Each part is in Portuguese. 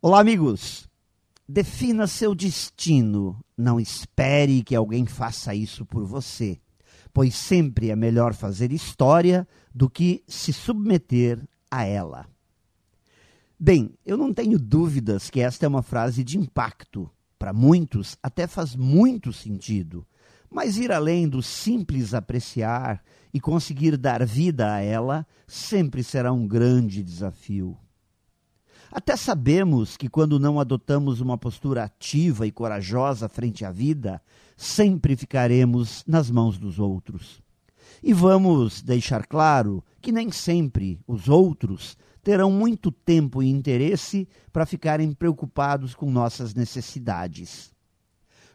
Olá, amigos. Defina seu destino. Não espere que alguém faça isso por você, pois sempre é melhor fazer história do que se submeter a ela. Bem, eu não tenho dúvidas que esta é uma frase de impacto. Para muitos, até faz muito sentido. Mas ir além do simples apreciar e conseguir dar vida a ela sempre será um grande desafio. Até sabemos que quando não adotamos uma postura ativa e corajosa frente à vida, sempre ficaremos nas mãos dos outros. E vamos deixar claro que nem sempre os outros terão muito tempo e interesse para ficarem preocupados com nossas necessidades.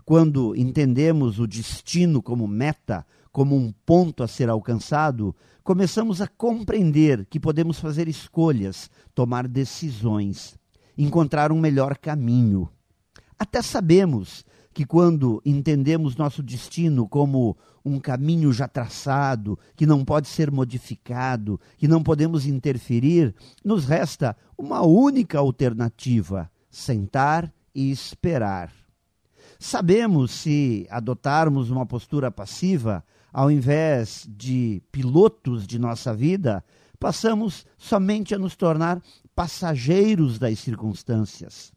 Quando entendemos o destino como meta, como um ponto a ser alcançado, começamos a compreender que podemos fazer escolhas, tomar decisões, encontrar um melhor caminho. Até sabemos que quando entendemos nosso destino como um caminho já traçado, que não pode ser modificado, que não podemos interferir, nos resta uma única alternativa: sentar e esperar. Sabemos se adotarmos uma postura passiva, ao invés de pilotos de nossa vida, passamos somente a nos tornar passageiros das circunstâncias.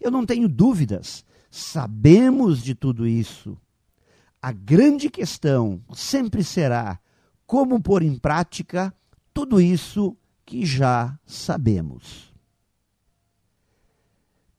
Eu não tenho dúvidas, sabemos de tudo isso. A grande questão sempre será como pôr em prática tudo isso que já sabemos.